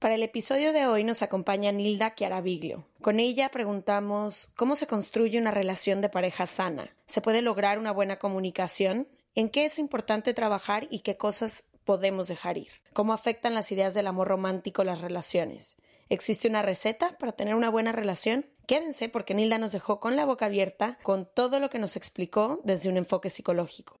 Para el episodio de hoy nos acompaña Nilda Chiaraviglio. Con ella preguntamos cómo se construye una relación de pareja sana. ¿Se puede lograr una buena comunicación? ¿En qué es importante trabajar y qué cosas podemos dejar ir? ¿Cómo afectan las ideas del amor romántico las relaciones? ¿Existe una receta para tener una buena relación? Quédense porque Nilda nos dejó con la boca abierta con todo lo que nos explicó desde un enfoque psicológico.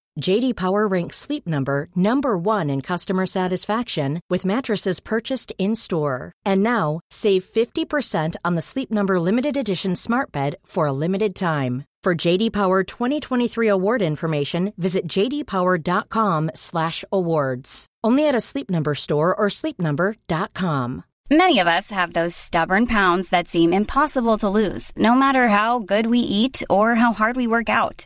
JD Power ranks Sleep Number number 1 in customer satisfaction with mattresses purchased in-store. And now, save 50% on the Sleep Number limited edition Smart Bed for a limited time. For JD Power 2023 award information, visit jdpower.com/awards. Only at a Sleep Number store or sleepnumber.com. Many of us have those stubborn pounds that seem impossible to lose, no matter how good we eat or how hard we work out.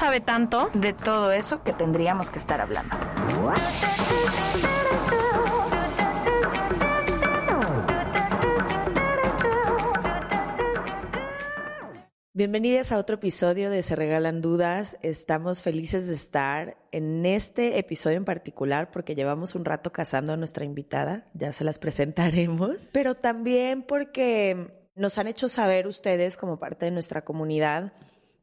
sabe tanto. de todo eso que tendríamos que estar hablando. Bienvenidas a otro episodio de Se Regalan Dudas. Estamos felices de estar en este episodio en particular porque llevamos un rato casando a nuestra invitada, ya se las presentaremos, pero también porque nos han hecho saber ustedes como parte de nuestra comunidad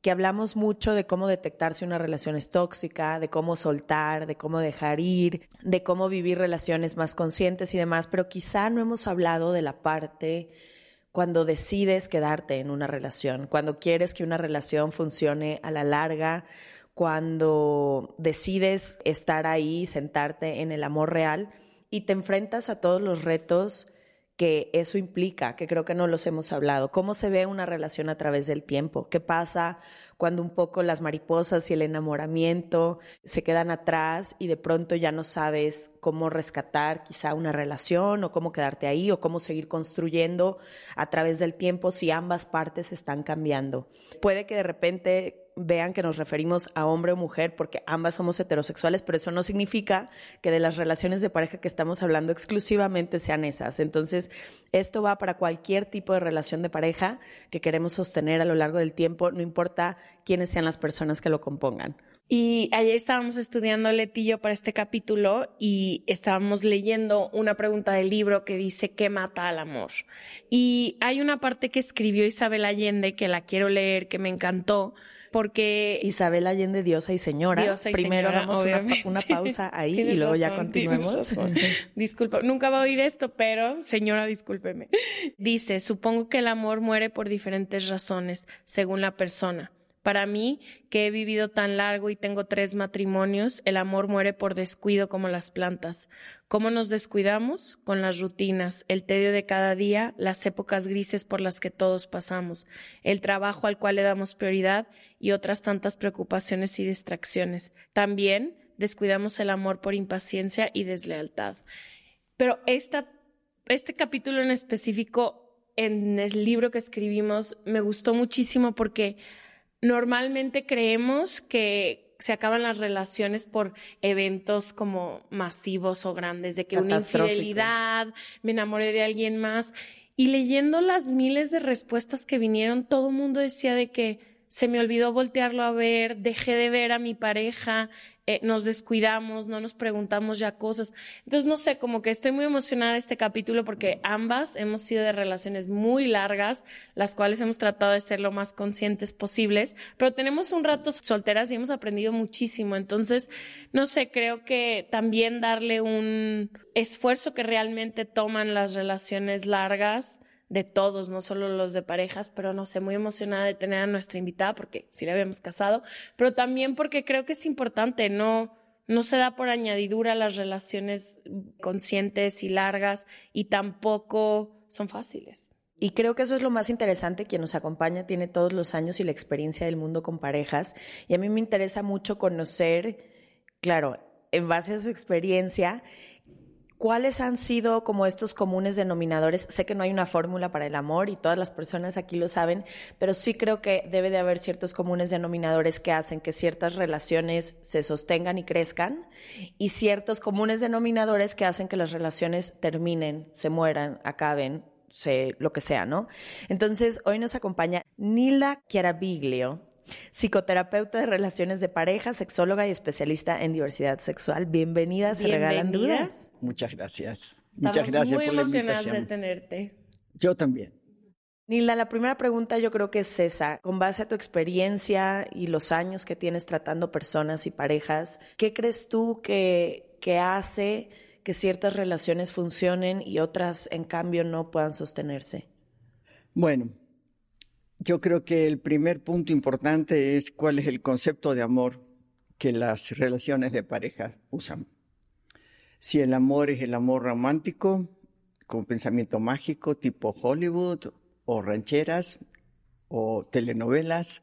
que hablamos mucho de cómo detectar si una relación es tóxica, de cómo soltar, de cómo dejar ir, de cómo vivir relaciones más conscientes y demás, pero quizá no hemos hablado de la parte cuando decides quedarte en una relación, cuando quieres que una relación funcione a la larga, cuando decides estar ahí, sentarte en el amor real y te enfrentas a todos los retos que eso implica, que creo que no los hemos hablado. ¿Cómo se ve una relación a través del tiempo? ¿Qué pasa cuando un poco las mariposas y el enamoramiento se quedan atrás y de pronto ya no sabes cómo rescatar quizá una relación o cómo quedarte ahí o cómo seguir construyendo a través del tiempo si ambas partes están cambiando? Puede que de repente vean que nos referimos a hombre o mujer porque ambas somos heterosexuales, pero eso no significa que de las relaciones de pareja que estamos hablando exclusivamente sean esas. Entonces, esto va para cualquier tipo de relación de pareja que queremos sostener a lo largo del tiempo, no importa quiénes sean las personas que lo compongan. Y ayer estábamos estudiando Letillo para este capítulo y estábamos leyendo una pregunta del libro que dice ¿qué mata al amor? Y hay una parte que escribió Isabel Allende que la quiero leer, que me encantó, porque Isabel Allende, diosa y señora. Diosa y Primero señora, hagamos una, obviamente. una pausa ahí Tienes y luego ya razón, continuemos. Disculpa, nunca va a oír esto, pero señora, discúlpeme. Dice, supongo que el amor muere por diferentes razones, según la persona. Para mí, que he vivido tan largo y tengo tres matrimonios, el amor muere por descuido como las plantas. ¿Cómo nos descuidamos? Con las rutinas, el tedio de cada día, las épocas grises por las que todos pasamos, el trabajo al cual le damos prioridad y otras tantas preocupaciones y distracciones. También descuidamos el amor por impaciencia y deslealtad. Pero este capítulo en específico, en el libro que escribimos, me gustó muchísimo porque normalmente creemos que se acaban las relaciones por eventos como masivos o grandes, de que una infidelidad, me enamoré de alguien más. Y leyendo las miles de respuestas que vinieron, todo el mundo decía de que se me olvidó voltearlo a ver, dejé de ver a mi pareja, eh, nos descuidamos, no nos preguntamos ya cosas. Entonces, no sé, como que estoy muy emocionada de este capítulo porque ambas hemos sido de relaciones muy largas, las cuales hemos tratado de ser lo más conscientes posibles, pero tenemos un rato solteras y hemos aprendido muchísimo. Entonces, no sé, creo que también darle un esfuerzo que realmente toman las relaciones largas de todos, no solo los de parejas, pero no sé, muy emocionada de tener a nuestra invitada porque sí la habíamos casado, pero también porque creo que es importante, no, no se da por añadidura las relaciones conscientes y largas y tampoco son fáciles. Y creo que eso es lo más interesante. Quien nos acompaña tiene todos los años y la experiencia del mundo con parejas. Y a mí me interesa mucho conocer, claro, en base a su experiencia, ¿Cuáles han sido como estos comunes denominadores? Sé que no hay una fórmula para el amor y todas las personas aquí lo saben, pero sí creo que debe de haber ciertos comunes denominadores que hacen que ciertas relaciones se sostengan y crezcan y ciertos comunes denominadores que hacen que las relaciones terminen, se mueran, acaben, se, lo que sea, ¿no? Entonces, hoy nos acompaña Nila Chiarabiglio psicoterapeuta de relaciones de pareja, sexóloga y especialista en diversidad sexual. Bienvenida, se regalan dudas. Muchas gracias. Estamos Muchas gracias muy por la emocionadas invitación. de tenerte. Yo también. Nila, la primera pregunta yo creo que es esa. Con base a tu experiencia y los años que tienes tratando personas y parejas, ¿qué crees tú que, que hace que ciertas relaciones funcionen y otras, en cambio, no puedan sostenerse? Bueno, yo creo que el primer punto importante es cuál es el concepto de amor que las relaciones de pareja usan. Si el amor es el amor romántico, con pensamiento mágico, tipo Hollywood, o rancheras, o telenovelas,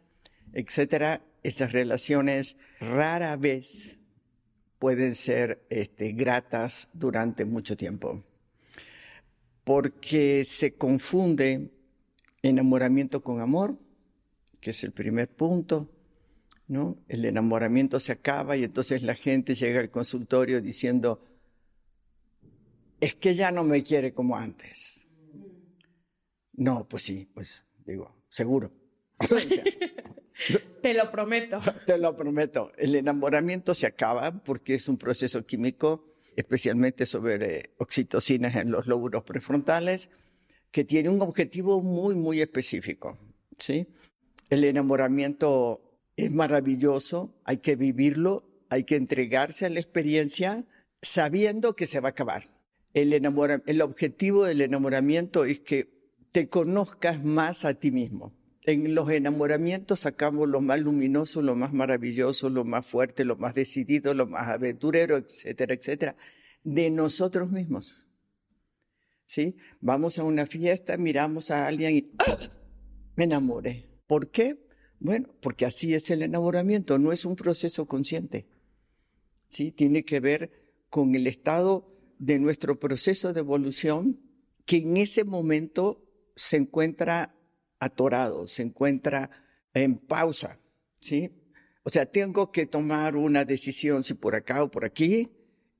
etcétera, esas relaciones rara vez pueden ser este, gratas durante mucho tiempo, porque se confunde enamoramiento con amor, que es el primer punto, ¿no? El enamoramiento se acaba y entonces la gente llega al consultorio diciendo, es que ya no me quiere como antes. No, pues sí, pues digo, seguro. Te lo prometo. Te lo prometo. El enamoramiento se acaba porque es un proceso químico, especialmente sobre oxitocinas en los lóbulos prefrontales, que tiene un objetivo muy, muy específico. ¿sí? El enamoramiento es maravilloso, hay que vivirlo, hay que entregarse a la experiencia sabiendo que se va a acabar. El, enamora- el objetivo del enamoramiento es que te conozcas más a ti mismo. En los enamoramientos sacamos lo más luminoso, lo más maravilloso, lo más fuerte, lo más decidido, lo más aventurero, etcétera, etcétera, de nosotros mismos. ¿Sí? Vamos a una fiesta, miramos a alguien y me enamoré. ¿Por qué? Bueno, porque así es el enamoramiento, no es un proceso consciente. ¿Sí? Tiene que ver con el estado de nuestro proceso de evolución que en ese momento se encuentra atorado, se encuentra en pausa, ¿sí? O sea, tengo que tomar una decisión si por acá o por aquí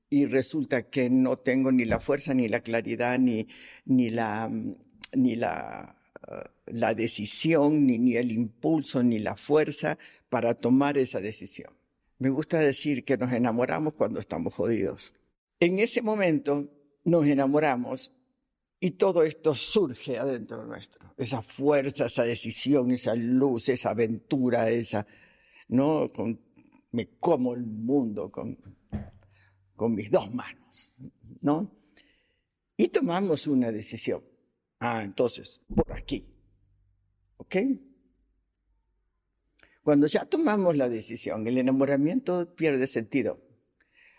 y resulta que no tengo ni la fuerza, ni la claridad, ni, ni la, ni la, uh, la decisión, ni, ni el impulso, ni la fuerza para tomar esa decisión. Me gusta decir que nos enamoramos cuando estamos jodidos. En ese momento nos enamoramos y todo esto surge adentro nuestro. Esa fuerza, esa decisión, esa luz, esa aventura, esa, ¿no? Con, me como el mundo con, con mis dos manos, ¿no? Y tomamos una decisión. Ah, entonces, por aquí. ¿Ok? Cuando ya tomamos la decisión, el enamoramiento pierde sentido.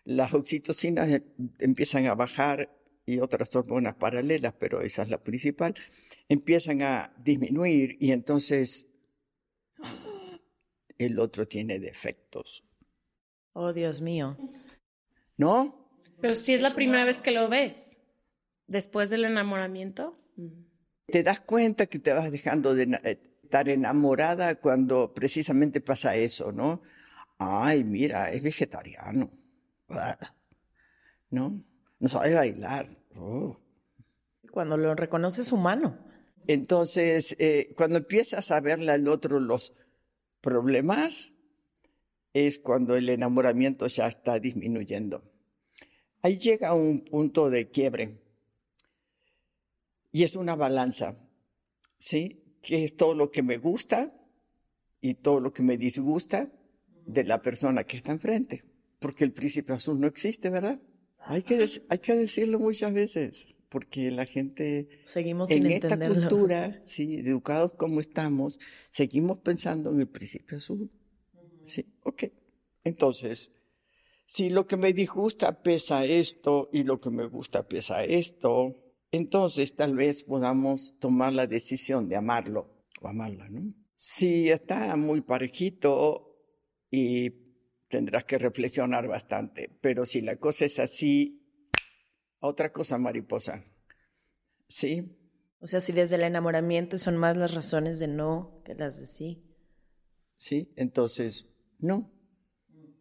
Las oxitocinas eh, empiezan a bajar y otras hormonas paralelas, pero esa es la principal, empiezan a disminuir y entonces el otro tiene defectos. Oh, Dios mío. ¿No? Pero si es la primera vez que lo ves, después del enamoramiento. Te das cuenta que te vas dejando de na- eh, estar enamorada cuando precisamente pasa eso, ¿no? Ay, mira, es vegetariano. Ah, ¿No? No sabe bailar. Oh. Cuando lo reconoces humano. Entonces, eh, cuando empiezas a verle al otro los, problemas es cuando el enamoramiento ya está disminuyendo. Ahí llega un punto de quiebre y es una balanza, ¿sí? Que es todo lo que me gusta y todo lo que me disgusta de la persona que está enfrente, porque el príncipe azul no existe, ¿verdad? Hay que, hay que decirlo muchas veces, porque la gente seguimos en sin esta entenderlo. cultura, sí, educados como estamos, seguimos pensando en el príncipe azul. Sí, ok. Entonces, si lo que me disgusta pesa esto y lo que me gusta pesa esto, entonces tal vez podamos tomar la decisión de amarlo o amarla, ¿no? Si está muy parejito y tendrás que reflexionar bastante, pero si la cosa es así, otra cosa mariposa, ¿sí? O sea, si desde el enamoramiento son más las razones de no que las de sí. ¿Sí? Entonces, no.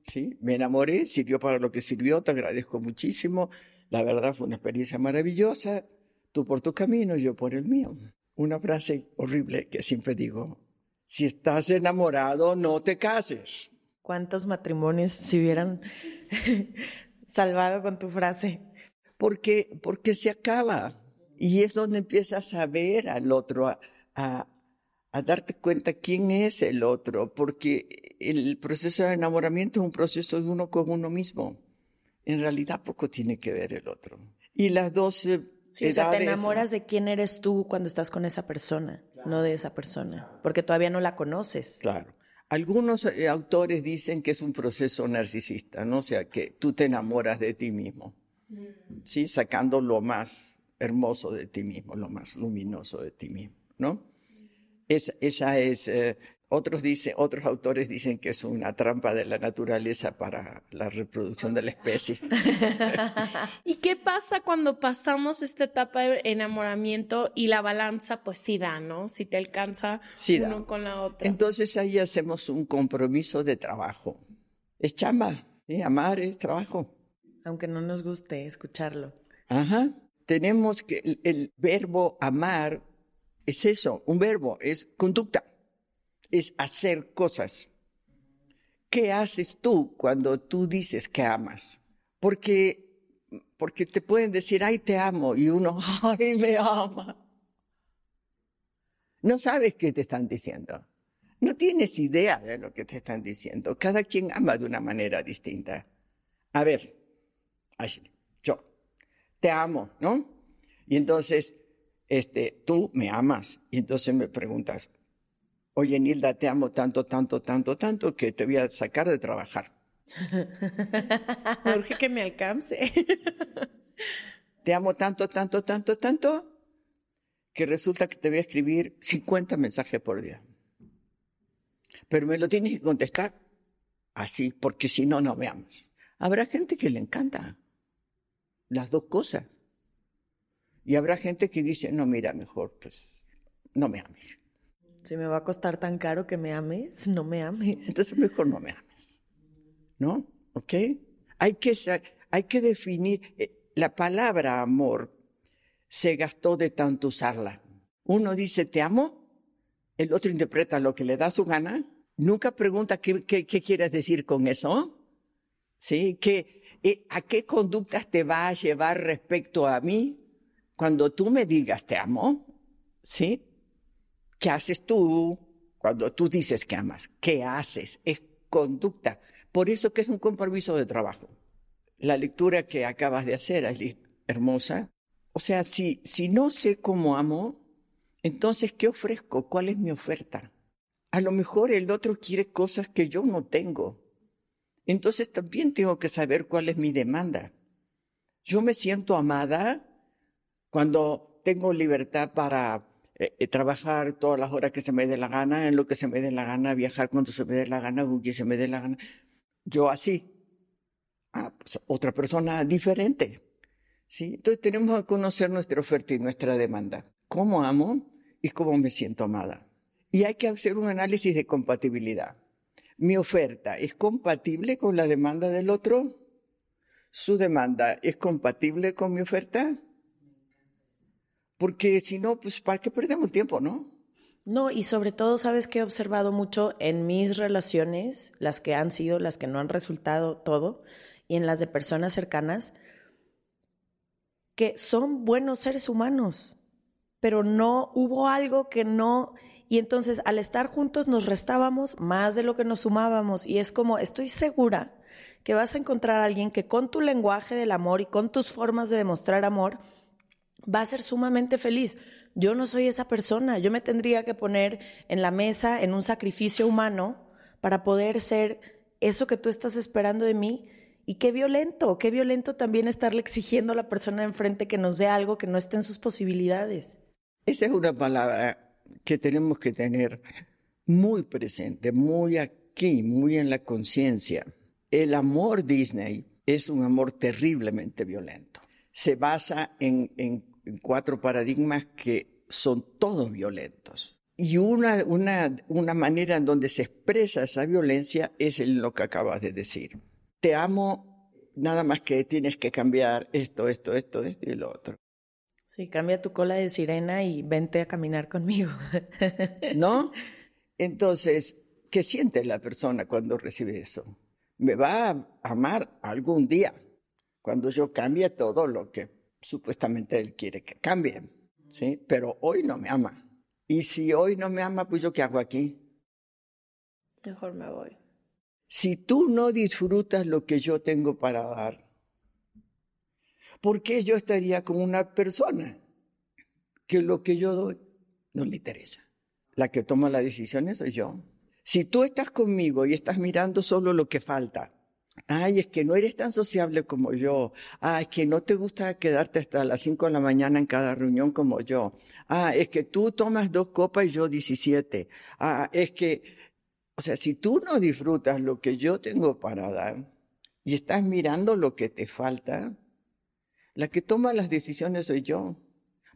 ¿Sí? Me enamoré, sirvió para lo que sirvió, te agradezco muchísimo. La verdad fue una experiencia maravillosa. Tú por tu camino, yo por el mío. Una frase horrible que siempre digo, si estás enamorado, no te cases. ¿Cuántos matrimonios se hubieran salvado con tu frase? Porque, porque se acaba. Y es donde empiezas a ver al otro, a, a, a darte cuenta quién es el otro, porque el proceso de enamoramiento es un proceso de uno con uno mismo. En realidad poco tiene que ver el otro. Y las dos eh, Sí, o sea, te enamoras de quién eres tú cuando estás con esa persona, no de esa persona, porque todavía no la conoces. Claro. Algunos eh, autores dicen que es un proceso narcisista, ¿no? O sea, que tú te enamoras de ti mismo, ¿sí? Sacando lo más hermoso de ti mismo, lo más luminoso de ti mismo, ¿no? Esa, esa es, eh, otros, dicen, otros autores dicen que es una trampa de la naturaleza para la reproducción de la especie. ¿Y qué pasa cuando pasamos esta etapa de enamoramiento y la balanza, pues sí da, ¿no? Si te alcanza Sí da. uno con la otra. Entonces ahí hacemos un compromiso de trabajo. Es chamba, amar es trabajo. Aunque no nos guste escucharlo. Ajá. Tenemos que el, el verbo amar es eso, un verbo, es conducta, es hacer cosas. ¿Qué haces tú cuando tú dices que amas? Porque, porque te pueden decir, ay, te amo, y uno, ay, me ama. No sabes qué te están diciendo. No tienes idea de lo que te están diciendo. Cada quien ama de una manera distinta. A ver, Ashley, yo te amo, ¿no? Y entonces, este, tú me amas. Y entonces me preguntas, oye, Nilda, te amo tanto, tanto, tanto, tanto que te voy a sacar de trabajar. Me urge que me alcance. Te amo tanto, tanto, tanto, tanto, que resulta que te voy a escribir 50 mensajes por día. Pero me lo tienes que contestar así, porque si no, no me amas. Habrá gente que le encanta las dos cosas. Y habrá gente que dice, no, mira, mejor, pues, no me ames. Si me va a costar tan caro que me ames, no me ames. Entonces mejor no me ames. ¿No? ¿Ok? Hay que, hay que definir, eh, la palabra amor se gastó de tanto usarla. Uno dice te amo, el otro interpreta lo que le da su gana, nunca pregunta qué, qué, qué quieres decir con eso. ¿Sí? ¿Qué, eh, ¿A qué conductas te va a llevar respecto a mí cuando tú me digas te amo? ¿Sí? ¿Qué haces tú cuando tú dices que amas? ¿Qué haces? Es conducta. Por eso que es un compromiso de trabajo. La lectura que acabas de hacer, Aileen, hermosa. O sea, si, si no sé cómo amo, entonces, ¿qué ofrezco? ¿Cuál es mi oferta? A lo mejor el otro quiere cosas que yo no tengo. Entonces también tengo que saber cuál es mi demanda. Yo me siento amada cuando tengo libertad para eh, eh, trabajar todas las horas que se me dé la gana, en lo que se me dé la gana, viajar cuando se me dé la gana, con quien se me dé la gana. Yo así. Ah, pues otra persona diferente. ¿sí? Entonces tenemos que conocer nuestra oferta y nuestra demanda. ¿Cómo amo y cómo me siento amada? Y hay que hacer un análisis de compatibilidad. ¿Mi oferta es compatible con la demanda del otro? ¿Su demanda es compatible con mi oferta? Porque si no, pues ¿para qué perdemos tiempo, no? No, y sobre todo, sabes que he observado mucho en mis relaciones, las que han sido, las que no han resultado todo, y en las de personas cercanas, que son buenos seres humanos, pero no hubo algo que no... Y entonces al estar juntos nos restábamos más de lo que nos sumábamos. Y es como, estoy segura que vas a encontrar a alguien que con tu lenguaje del amor y con tus formas de demostrar amor va a ser sumamente feliz. Yo no soy esa persona, yo me tendría que poner en la mesa en un sacrificio humano para poder ser eso que tú estás esperando de mí. Y qué violento, qué violento también estarle exigiendo a la persona enfrente que nos dé algo que no esté en sus posibilidades. Esa es una palabra que tenemos que tener muy presente, muy aquí, muy en la conciencia. El amor Disney es un amor terriblemente violento. Se basa en, en, cuatro paradigmas que son todos violentos. Y una, una, una manera en donde se expresa esa violencia es en lo que acabas de decir. Te amo, nada más que tienes que cambiar esto, esto, esto, esto y lo otro. Sí, cambia tu cola de sirena y vente a caminar conmigo. ¿No? Entonces, ¿qué siente la persona cuando recibe eso? Me va a amar algún día, cuando yo cambie todo lo que supuestamente él quiere que cambie, ¿sí? Pero hoy no me ama. Y si hoy no me ama, pues yo qué hago aquí? Mejor me voy. Si tú no disfrutas lo que yo tengo para dar, ¿por qué yo estaría con una persona que lo que yo doy no le interesa? La que toma las decisiones soy yo. Si tú estás conmigo y estás mirando solo lo que falta, ay, es que no eres tan sociable como yo, ay, es que no te gusta quedarte hasta las 5 de la mañana en cada reunión como yo, ah, es que tú tomas dos copas y yo 17, ah, es que, o sea, si tú no disfrutas lo que yo tengo para dar y estás mirando lo que te falta, la que toma las decisiones soy yo.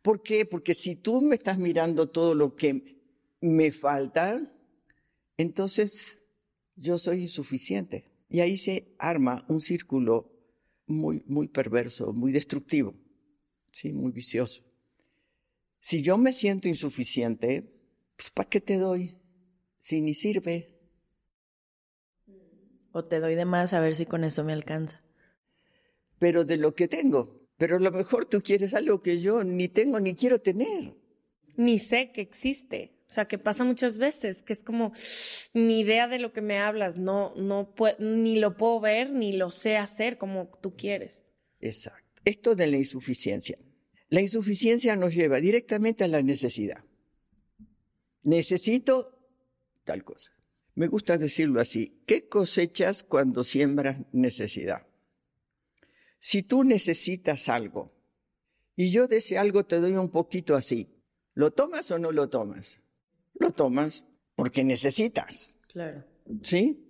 ¿Por qué? Porque si tú me estás mirando todo lo que me falta, entonces yo soy insuficiente. Y ahí se arma un círculo muy, muy perverso, muy destructivo, ¿sí? muy vicioso. Si yo me siento insuficiente, pues ¿para qué te doy? Si ni sirve. O te doy de más a ver si con eso me alcanza. Pero de lo que tengo, pero a lo mejor tú quieres algo que yo ni tengo ni quiero tener. Ni sé que existe. O sea, que pasa muchas veces, que es como ni idea de lo que me hablas, no, no ni lo puedo ver, ni lo sé hacer como tú quieres. Exacto. Esto de la insuficiencia. La insuficiencia nos lleva directamente a la necesidad. Necesito tal cosa. Me gusta decirlo así. ¿Qué cosechas cuando siembras necesidad? Si tú necesitas algo y yo de ese algo te doy un poquito así, ¿lo tomas o no lo tomas? Lo tomas porque necesitas. Claro. ¿Sí?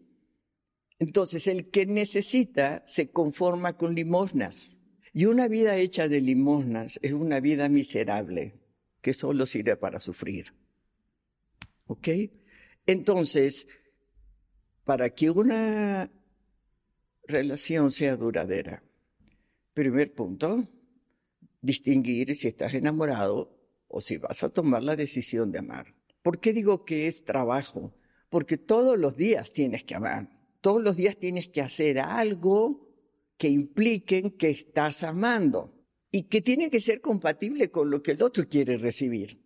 Entonces, el que necesita se conforma con limosnas. Y una vida hecha de limosnas es una vida miserable que solo sirve para sufrir. ¿Ok? Entonces, para que una relación sea duradera, Primer punto, distinguir si estás enamorado o si vas a tomar la decisión de amar. ¿Por qué digo que es trabajo? Porque todos los días tienes que amar, todos los días tienes que hacer algo que impliquen que estás amando y que tiene que ser compatible con lo que el otro quiere recibir.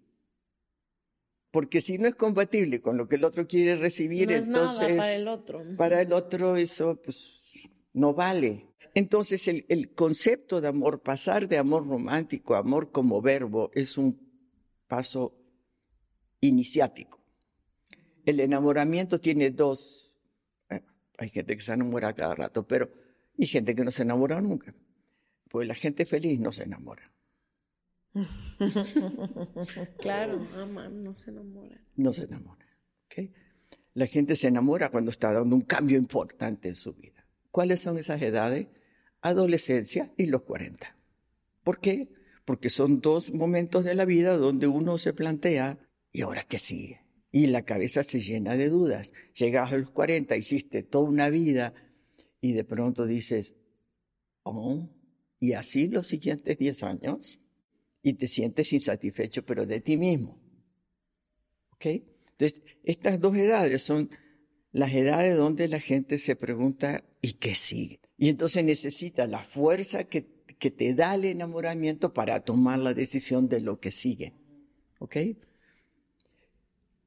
Porque si no es compatible con lo que el otro quiere recibir, no es entonces nada para el otro. Para el otro eso pues no vale. Entonces el, el, concepto de amor, pasar de amor romántico a amor como verbo, es un paso iniciático. El enamoramiento tiene dos, eh, hay gente que se enamora cada rato, pero hay gente que no se enamora nunca. Pues la gente feliz no se enamora. claro, aman, no se enamora. No se enamora. ¿okay? La gente se enamora cuando está dando un cambio importante en su vida. ¿Cuáles son esas edades? adolescencia y los 40. ¿Por qué? Porque son dos momentos de la vida donde uno se plantea, ¿y ahora qué sigue? Y la cabeza se llena de dudas. Llegas a los 40, hiciste toda una vida y de pronto dices, oh, y así los siguientes 10 años y te sientes insatisfecho, pero de ti mismo. ¿Ok? Entonces, estas dos edades son las edades donde la gente se pregunta, ¿y qué sigue? Y entonces necesita la fuerza que, que te da el enamoramiento para tomar la decisión de lo que sigue. ¿Ok?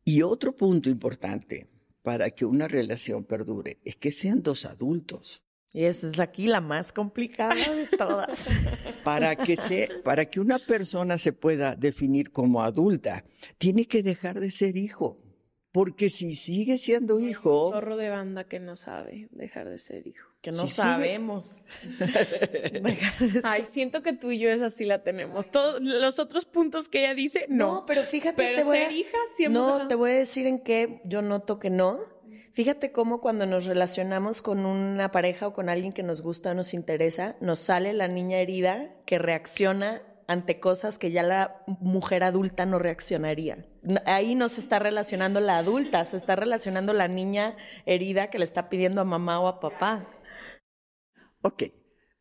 Y otro punto importante para que una relación perdure es que sean dos adultos. Y esa es aquí la más complicada de todas. para, que se, para que una persona se pueda definir como adulta, tiene que dejar de ser hijo. Porque si sigue siendo hijo. Zorro de banda que no sabe dejar de ser hijo. Que no sabemos. Ay, siento que tú y yo esa sí la tenemos. Todos los otros puntos que ella dice, no. No, pero fíjate. Pero ser hija sí No, te voy a decir en qué yo noto que no. Fíjate cómo cuando nos relacionamos con una pareja o con alguien que nos gusta o nos interesa, nos sale la niña herida que reacciona ante cosas que ya la mujer adulta no reaccionaría. Ahí no se está relacionando la adulta, se está relacionando la niña herida que le está pidiendo a mamá o a papá. Ok,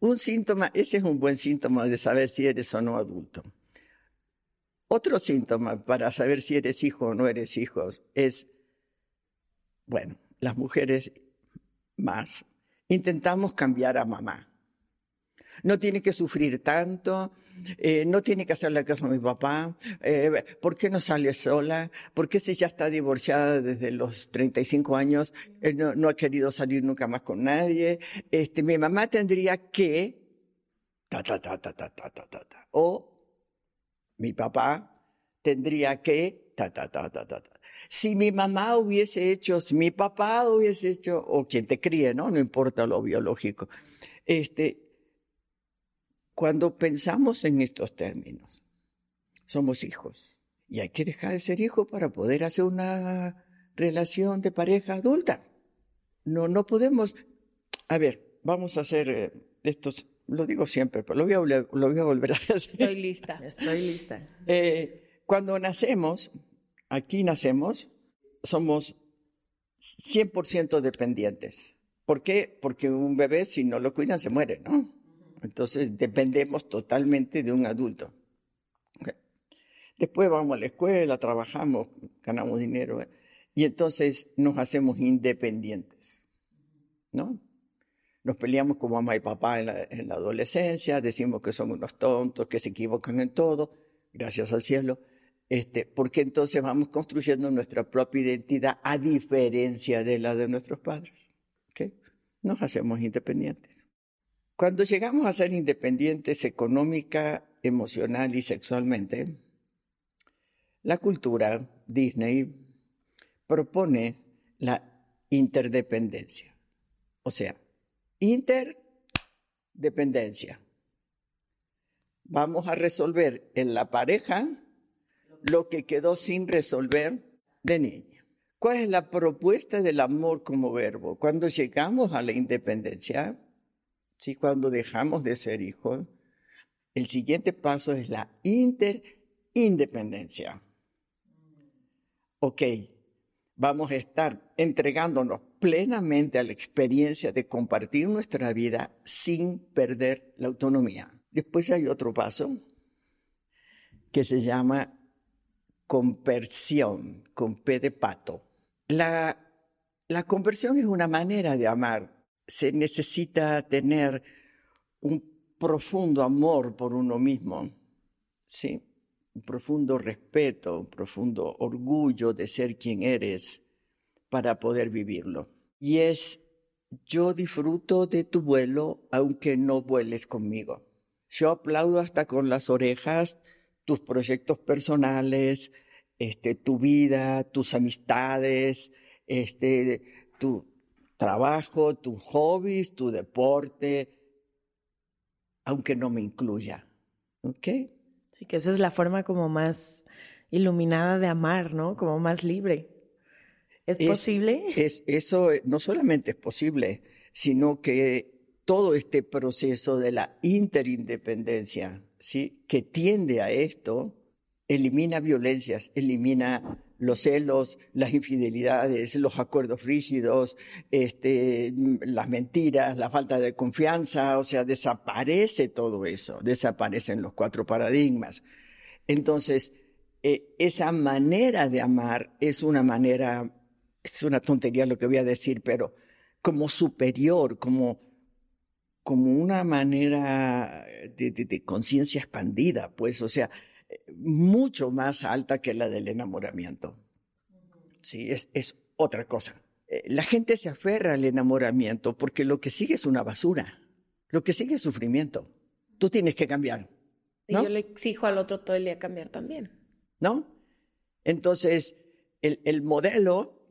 un síntoma, ese es un buen síntoma de saber si eres o no adulto. Otro síntoma para saber si eres hijo o no eres hijo es, bueno, las mujeres más, intentamos cambiar a mamá. No tiene que sufrir tanto, eh, no tiene que hacerle caso a mi papá, eh, ¿por qué no sale sola? ¿Por qué si ya está divorciada desde los 35 años, eh, no, no, ha querido salir nunca más con nadie? Este, mi mamá tendría que, ta, ta, ta, ta, ta, ta, ta, ta, o mi papá tendría que, ta, ta, ta, ta, ta, ta. Si mi mamá hubiese hecho, si mi papá hubiese hecho, o quien te críe, ¿no? No importa lo biológico. Este, cuando pensamos en estos términos, somos hijos y hay que dejar de ser hijos para poder hacer una relación de pareja adulta. No, no podemos. A ver, vamos a hacer eh, estos. Lo digo siempre, pero lo voy a, lo voy a volver a hacer. Estoy lista. Estoy lista. Eh, cuando nacemos, aquí nacemos, somos 100% dependientes. ¿Por qué? Porque un bebé, si no lo cuidan, se muere, ¿no? Entonces dependemos totalmente de un adulto. Después vamos a la escuela, trabajamos, ganamos dinero ¿eh? y entonces nos hacemos independientes. ¿No? Nos peleamos con mamá y papá en la, adolescencia, decimos que son unos tontos, que se equivocan en todo, gracias al cielo, este, porque entonces vamos construyendo nuestra propia identidad a diferencia de la de nuestros padres. Nos hacemos independientes. Cuando llegamos a ser independientes económica, emocional y sexualmente, la cultura Disney propone la interdependencia. O sea, interdependencia. Vamos a resolver en la pareja lo que quedó sin resolver de niña. ¿Cuál es la propuesta del amor como verbo? Cuando llegamos a la independencia, ¿sí? Cuando dejamos de ser hijos, el siguiente paso es la interindependencia. Ok, vamos a estar entregándonos plenamente a la experiencia de compartir nuestra vida sin perder la autonomía. Después hay otro paso que se llama conversión, con P de pato. La, la conversión es una manera de amar se necesita tener un profundo amor por uno mismo, ¿sí? un profundo respeto, un profundo orgullo de ser quien eres para poder vivirlo. Y es, yo disfruto de tu vuelo aunque no vueles conmigo. Yo aplaudo hasta con las orejas tus proyectos personales, este, tu vida, tus amistades, este, tu, trabajo, tus hobbies, tu deporte, aunque no me incluya. ¿Ok? Sí, que esa es la forma como más iluminada de amar, ¿no? Como más libre. ¿Es, posible? Es, eso no solamente es posible, sino que todo este proceso de la interindependencia, ¿sí? que tiende a esto, elimina violencias, elimina los celos, las infidelidades, los acuerdos rígidos, este, las mentiras, la falta de confianza, o sea, desaparece todo eso, desaparecen los cuatro paradigmas. Entonces, eh, esa manera de amar es una manera, es una tontería lo que voy a decir, pero como superior, como, como una manera de, de conciencia expandida, pues, o sea, mucho más alta que la del enamoramiento. Sí, es, es otra cosa. Eh, la gente se aferra al enamoramiento porque lo que sigue es una basura. Lo que sigue es sufrimiento. Tú tienes que cambiar. Y yo le exijo al otro todo el día cambiar también. ¿No? Entonces, el, el modelo,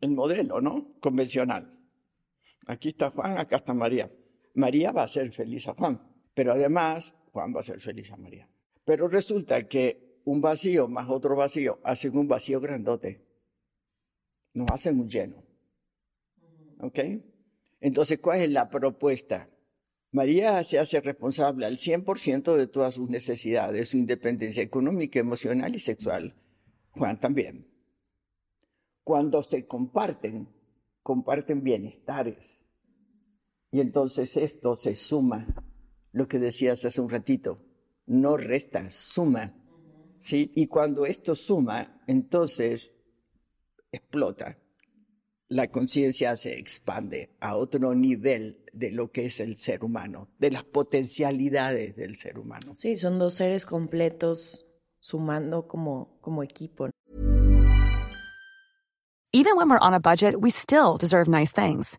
el modelo, ¿no? Convencional. Aquí está Juan, acá está María. María va a ser feliz a Juan, pero además Juan va a ser feliz a María. Pero resulta que un vacío más otro vacío hacen un vacío grandote. Nos hacen un lleno. ¿Ok? Entonces, ¿cuál es la propuesta? María se hace responsable al 100% de todas sus necesidades, su independencia económica, emocional y sexual. Juan también. Cuando se comparten, comparten bienestares. Y entonces esto se suma, lo que decías hace un ratito, no resta, suma. ¿sí? Y cuando esto suma, entonces explota. La conciencia se expande a otro nivel de lo que es el ser humano, de las potencialidades del ser humano. Sí, son dos seres completos sumando como, como equipo. Even when we're on a budget, we still deserve nice things.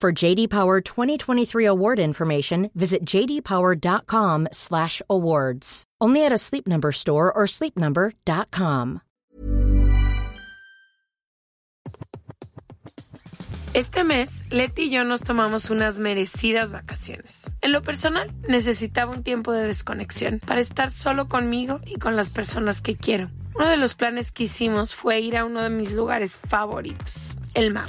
For JD Power 2023 award information, visit jdpower.com/awards. Only at a Sleep Number store or sleepnumber.com. Este mes, Leti y yo nos tomamos unas merecidas vacaciones. En lo personal, necesitaba un tiempo de desconexión para estar solo conmigo y con las personas que quiero. Uno de los planes que hicimos fue ir a uno de mis lugares favoritos, el mar.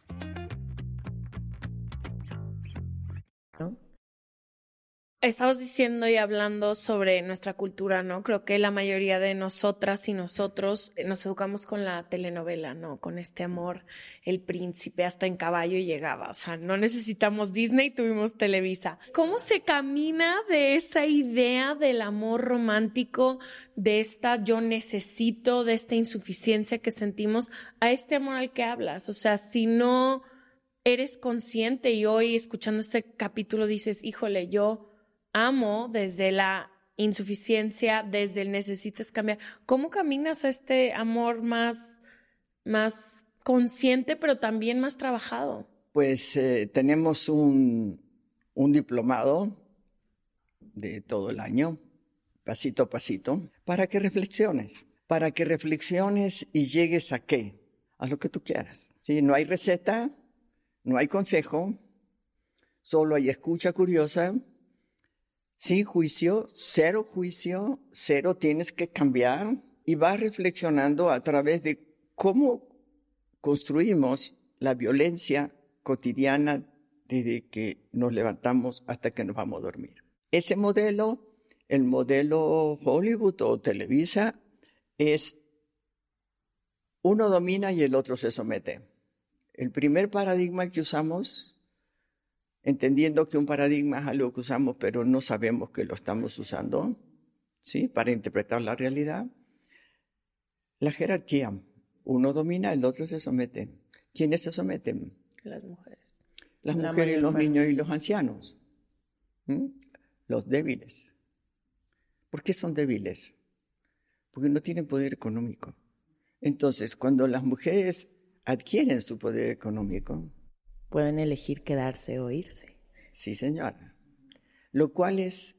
Estamos diciendo y hablando sobre nuestra cultura, ¿no? Creo que la mayoría de nosotras y nosotros nos educamos con la telenovela, ¿no? Con este amor, el príncipe hasta en caballo llegaba. O sea, no necesitamos Disney, tuvimos Televisa. ¿Cómo se camina de esa idea del amor romántico, de esta yo necesito, de esta insuficiencia que sentimos, a este amor al que hablas? O sea, si no eres consciente y hoy escuchando este capítulo dices, híjole, yo amo desde la insuficiencia, desde el necesitas cambiar. ¿Cómo caminas a este amor más, más consciente, pero también más trabajado? Pues eh, tenemos un, un diplomado de todo el año, pasito a pasito, para que reflexiones, para que reflexiones y llegues a qué, a lo que tú quieras. ¿Sí? No hay receta, no hay consejo, solo hay escucha curiosa, sin juicio, cero juicio, cero tienes que cambiar y vas reflexionando a través de cómo construimos la violencia cotidiana desde que nos levantamos hasta que nos vamos a dormir. Ese modelo, el modelo Hollywood o Televisa, es uno domina y el otro se somete. El primer paradigma que usamos, entendiendo que un paradigma es algo que usamos pero no sabemos que lo estamos usando, ¿sí? Para interpretar la realidad, la jerarquía. Uno domina, el otro se somete. ¿Quiénes se someten? Las mujeres. Las mujeres, los niños y los ancianos. Los débiles. ¿Por qué son débiles? Porque no tienen poder económico. Entonces, cuando las mujeres adquieren su poder económico, pueden elegir quedarse o irse. Sí, señora. Lo cual es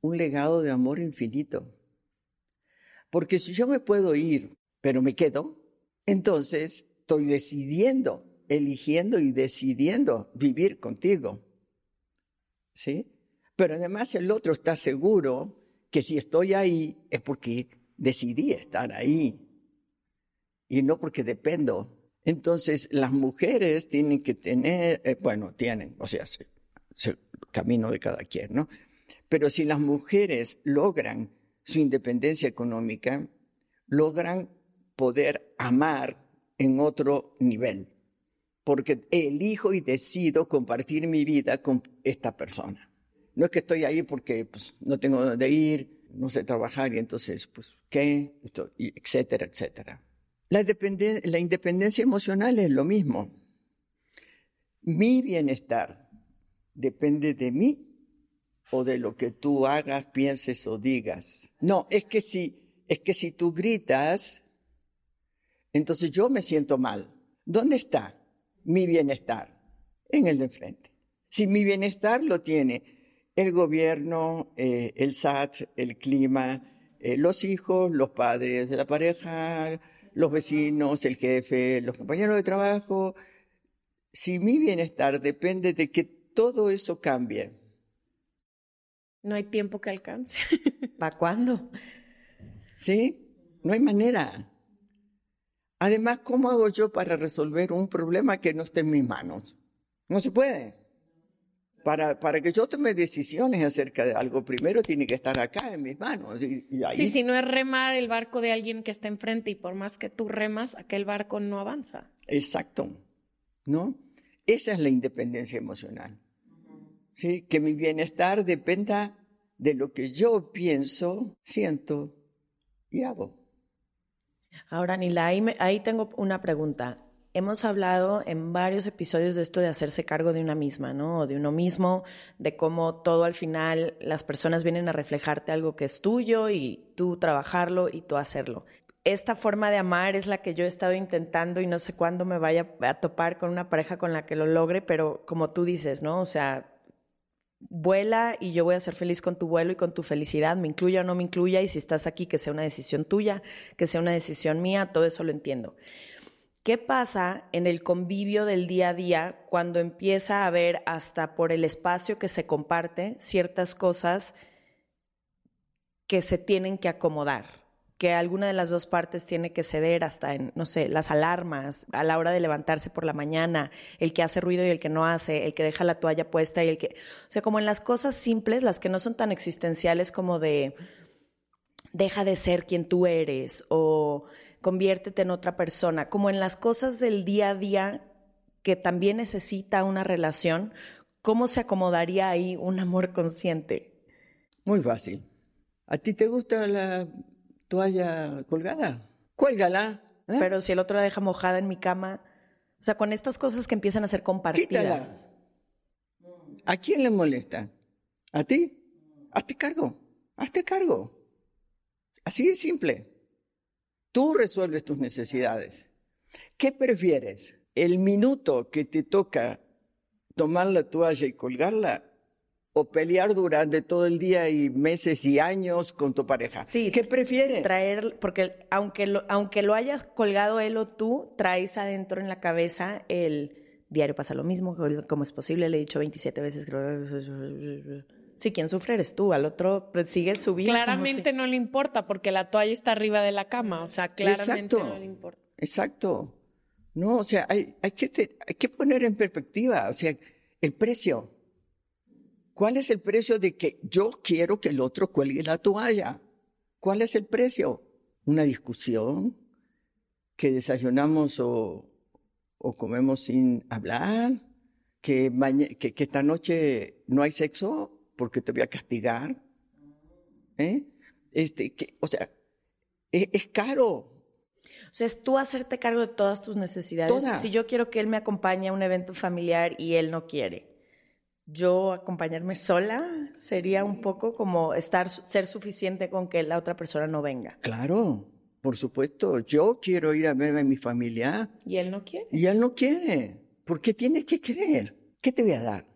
un legado de amor infinito. Porque si yo me puedo ir, pero me quedo, entonces estoy decidiendo eligiendo y decidiendo vivir contigo. ¿Sí? Pero además el otro está seguro que si estoy ahí es porque decidí estar ahí y no porque dependo. Entonces las mujeres tienen que tener, eh, bueno, tienen, o sea, es el camino de cada quien, ¿no? Pero si las mujeres logran su independencia económica, logran poder amar en otro nivel porque elijo y decido compartir mi vida con esta persona. No es que estoy ahí porque pues, no tengo dónde ir, no sé trabajar y entonces, pues, ¿qué? Etcétera, etcétera. La, la independencia emocional es lo mismo. Mi bienestar depende de mí o de lo que tú hagas, pienses o digas. No, es que si, es que si tú gritas, entonces yo me siento mal. ¿Dónde está? mi bienestar en el de enfrente. Si mi bienestar lo tiene el gobierno, eh, el SAT, el clima, eh, los hijos, los padres de la pareja, los vecinos, el jefe, los compañeros de trabajo, si mi bienestar depende de que todo eso cambie. No hay tiempo que alcance. ¿Para cuándo? Sí, no hay manera. Además, ¿cómo hago yo para resolver un problema que no esté en mis manos? No se puede. Para, para que yo tome decisiones acerca de algo, primero tiene que estar acá en mis manos. Sí, si no es remar el barco de alguien que está enfrente y por más que tú remas, aquel barco no avanza. Exacto. ¿No? Esa es la independencia emocional. ¿Sí? Que mi bienestar dependa de lo que yo pienso, siento y hago. Ahora, Nila, ahí, tengo una pregunta. Hemos hablado en varios episodios de esto de hacerse cargo de una misma, ¿no? O de uno mismo, de cómo todo al final las personas vienen a reflejarte algo que es tuyo y tú trabajarlo y tú hacerlo. Esta forma de amar es la que yo he estado intentando y no sé cuándo me vaya a topar con una pareja con la que lo logre, pero como tú dices, ¿no? O sea, vuela y yo voy a ser feliz con tu vuelo y con tu felicidad, me incluya o no me incluya, y si estás aquí, que sea una decisión tuya, que sea una decisión mía, todo eso lo entiendo. ¿Qué pasa en el convivio del día a día cuando empieza a haber hasta por el espacio que se comparte ciertas cosas que se tienen que acomodar? que alguna de las dos partes tiene que ceder hasta en, no sé, las alarmas, a la hora de levantarse por la mañana, el que hace ruido y el que no hace, el que deja la toalla puesta y el que, o sea, como en las cosas simples, las que no son tan existenciales como de deja de ser quien tú eres o conviértete en otra persona, como en las cosas del día a día que también necesita una relación, ¿cómo se acomodaría ahí un amor consciente? Muy fácil. ¿A ti te gusta la toalla colgada. Cuélgala. ¿eh? Pero si el otro la deja mojada en mi cama. O sea, con estas cosas que empiezan a ser compartidas. ¿A quién le molesta? ¿A ti? hazte cargo, hazte cargo. Así de simple. Tú resuelves tus necesidades. ¿Qué prefieres? ¿El minuto que te toca tomar la toalla y colgarla o pelear durante todo el día y meses y años con tu pareja. Sí. ¿Qué prefieres? Traer, porque aunque lo, aunque lo hayas colgado él o tú, traes adentro en la cabeza el diario pasa lo mismo, como es posible, le he dicho 27 veces. Sí, quien sufre eres tú, al otro sigue su vida. Claramente no le importa porque la toalla está arriba de la cama, o sea, claramente no le importa. Exacto. No, o sea, hay, hay, que hay que poner en perspectiva, o sea, el precio. ¿Cuál es el precio de que yo quiero que el otro cuelgue la toalla? ¿Cuál es el precio? ¿Una discusión? ¿Que desayunamos o, o comemos sin hablar? ¿Que, que, que, esta noche no hay sexo porque te voy a castigar? ¿Eh? Este, que, o sea, es, es caro. O sea, es tú hacerte cargo de todas tus necesidades. Todas. Si yo quiero que él me acompañe a un evento familiar y él no quiere, yo acompañarme sola sería un poco como estar ser suficiente con que la otra persona no venga. Claro, por supuesto. Yo quiero ir a ver a mi familia. Y él no quiere. Y él no quiere. ¿Por qué tienes que querer? ¿Qué te voy a dar?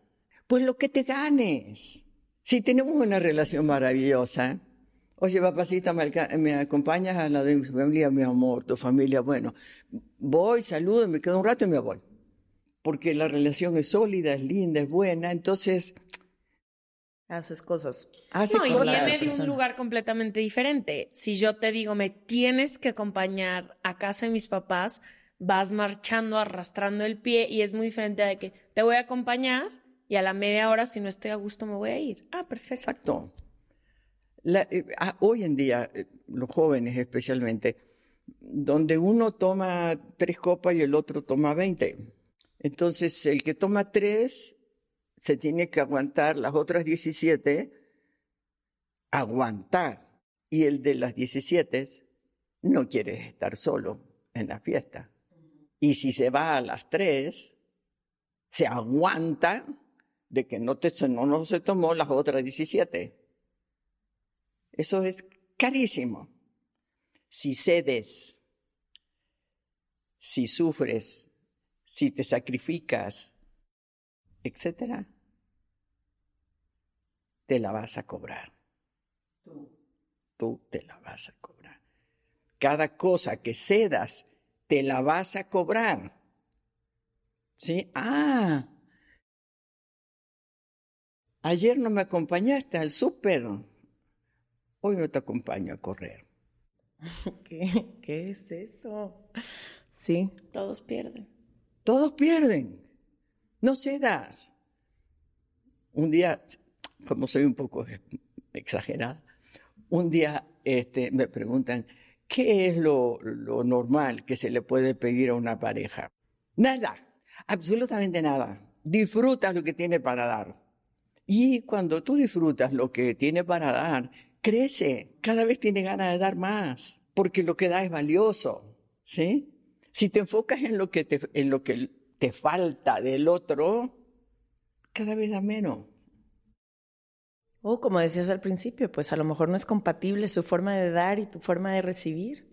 Pues lo que te ganes. Si tenemos una relación maravillosa, oye, papacita, me, me acompañas a la de mi familia, mi amor, tu familia, bueno, voy, saludo, me quedo un rato y me voy porque la relación es sólida, es linda, es buena, entonces haces cosas. Hace no, cosas. y viene de un lugar completamente diferente. Si yo te digo, me tienes que acompañar a casa de mis papás, vas marchando, arrastrando el pie y es muy diferente de que te voy a acompañar y a la media hora, si no estoy a gusto, me voy a ir. Ah, perfecto. Exacto. Eh, hoy en día, eh, los jóvenes especialmente, donde uno toma tres copas y el otro toma veinte. Entonces, el que toma tres se tiene que aguantar las otras 17, aguantar. Y el de las 17 no quiere estar solo en la fiesta. Y si se va a las tres, se aguanta de que no, te, no, no se tomó las otras 17. Eso es carísimo. Si cedes, si sufres, si te sacrificas, etcétera, te la vas a cobrar. Tú. Tú te la vas a cobrar. Cada cosa que cedas, te la vas a cobrar. ¿Sí? Ah, ayer no me acompañaste al súper. Hoy no te acompaño a correr. ¿Qué, ¿Qué es eso? Sí. Todos pierden. Todos pierden. No cedas. Un día, como soy un poco exagerada, un día este, me preguntan, ¿qué es lo, lo normal que se le puede pedir a una pareja? Nada, absolutamente nada. Disfrutas lo que tiene para dar. Y cuando tú disfrutas lo que tiene para dar, crece, cada vez tiene ganas de dar más, porque lo que da es valioso, ¿sí? Si te enfocas en lo que te, en lo que te falta del otro, cada vez da menos. O oh, como decías al principio, pues a lo mejor no es compatible su forma de dar y tu forma de recibir.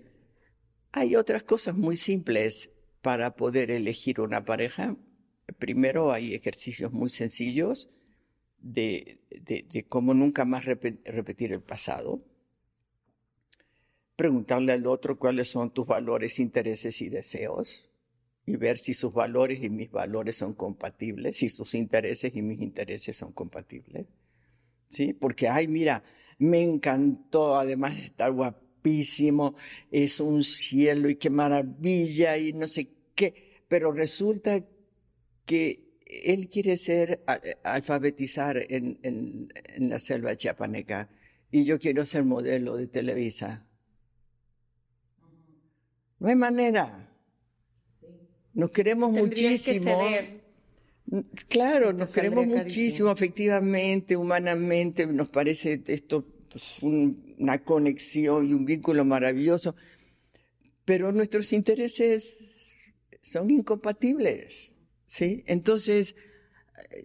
Hay otras cosas muy simples para poder elegir una pareja. Primero hay ejercicios muy sencillos de, de, cómo nunca más repetir el pasado. Preguntarle al otro cuáles son tus valores, intereses y deseos y ver si sus valores y mis valores son compatibles, si sus intereses y mis intereses son compatibles. ¿Sí? Porque, ay, mira, me encantó, además de estar guapísimo, es un cielo y qué maravilla y no sé qué, pero resulta que él quiere ser alfabetizar en, en, en la selva chiapaneca y yo quiero ser modelo de Televisa. No hay manera. Nos queremos Tendrías muchísimo. Que ceder. Claro, nos queremos muchísimo, efectivamente, humanamente, nos parece esto pues, un, una conexión y un vínculo maravilloso, pero nuestros intereses son incompatibles, ¿sí? Entonces,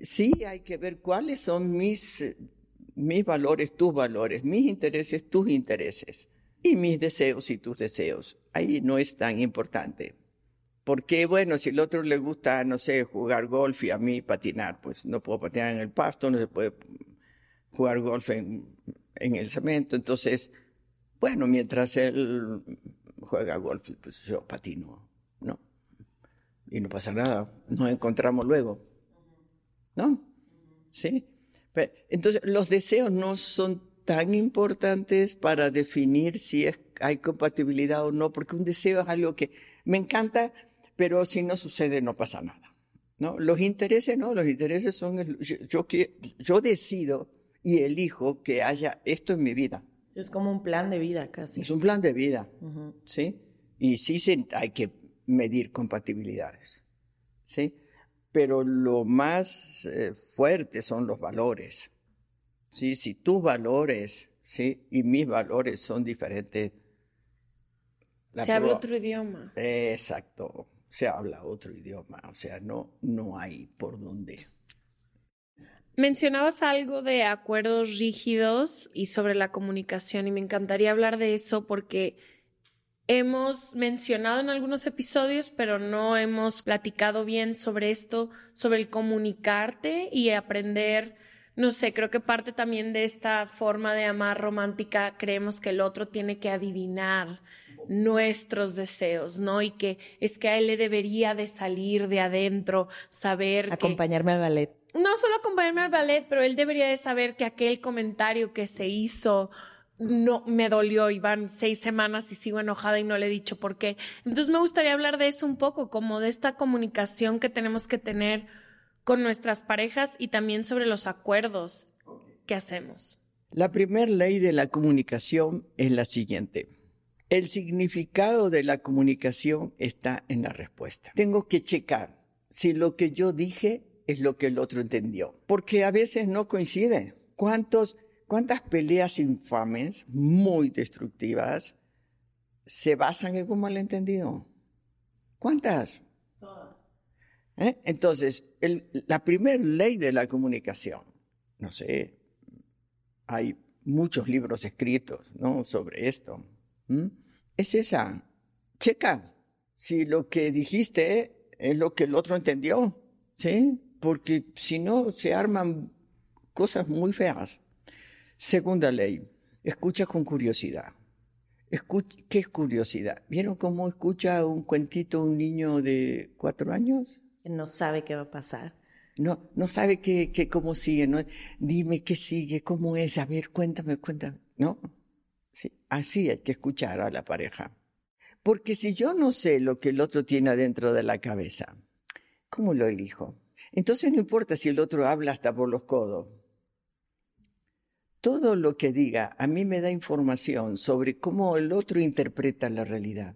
sí hay que ver cuáles son mis, mis valores, tus valores, mis intereses, tus intereses, y mis deseos y tus deseos. Ahí no es tan importante. Porque, bueno, si al otro le gusta, no sé, jugar golf y a mí patinar, pues no puedo patinar en el pasto, no se puede jugar golf en, en el cemento. Entonces, bueno, mientras él juega golf, pues yo patino, ¿no? Y no pasa nada, nos encontramos luego, ¿no? ¿Sí? entonces, los deseos no son tan importantes para definir si es, hay compatibilidad o no, porque un deseo es algo que me encanta, pero si no sucede no pasa nada. ¿no? Los intereses no, los intereses son, yo, yo, yo decido y elijo que haya esto en mi vida. Es como un plan de vida casi. Es un plan de vida, ¿sí? Y sí hay que medir compatibilidades, ¿sí? Pero lo más eh, fuerte son los valores, ¿sí? Si tus valores, ¿sí? Y mis valores son diferentes. Se habla otro idioma. Exacto, se habla otro idioma, o sea, no, no hay por dónde. Mencionabas algo de acuerdos rígidos y sobre la comunicación y me encantaría hablar de eso porque hemos mencionado en algunos episodios, pero no hemos platicado bien sobre esto, sobre el comunicarte y aprender, no sé, creo que parte también de esta forma de amar romántica, creemos que el otro tiene que adivinar nuestros deseos, ¿no? Y que es que a él le debería de salir de adentro, saber acompañarme al ballet no solo acompañarme al ballet, pero él debería de saber que aquel comentario que se hizo no me dolió y van seis semanas y sigo enojada y no le he dicho por qué. Entonces me gustaría hablar de eso un poco, como de esta comunicación que tenemos que tener con nuestras parejas y también sobre los acuerdos que hacemos. La primera ley de la comunicación es la siguiente. El significado de la comunicación está en la respuesta. Tengo que checar si lo que yo dije es lo que el otro entendió. Porque a veces no coincide. ¿Cuántos, ¿Cuántas peleas infames, muy destructivas, se basan en un malentendido? ¿Cuántas? Todas. ¿Eh? Entonces, la primera ley de la comunicación, no sé, hay muchos libros escritos ¿no? sobre esto, es esa. Checa si lo que dijiste es lo que el otro entendió, ¿sí? porque si no se arman cosas muy feas. Segunda ley, escucha con curiosidad. ¿Qué es curiosidad? ¿Vieron cómo escucha un cuentito un niño de cuatro años? No sabe qué va a pasar. No, no sabe qué, qué, cómo sigue, ¿no? Dime qué sigue, cómo es, a ver, cuéntame, cuéntame, ¿no? Sí, así hay que escuchar a la pareja. Porque si yo no sé lo que el otro tiene adentro de la cabeza, ¿cómo lo elijo? Entonces no importa si el otro habla hasta por los codos. Todo lo que diga a mí me da información sobre cómo el otro interpreta la realidad.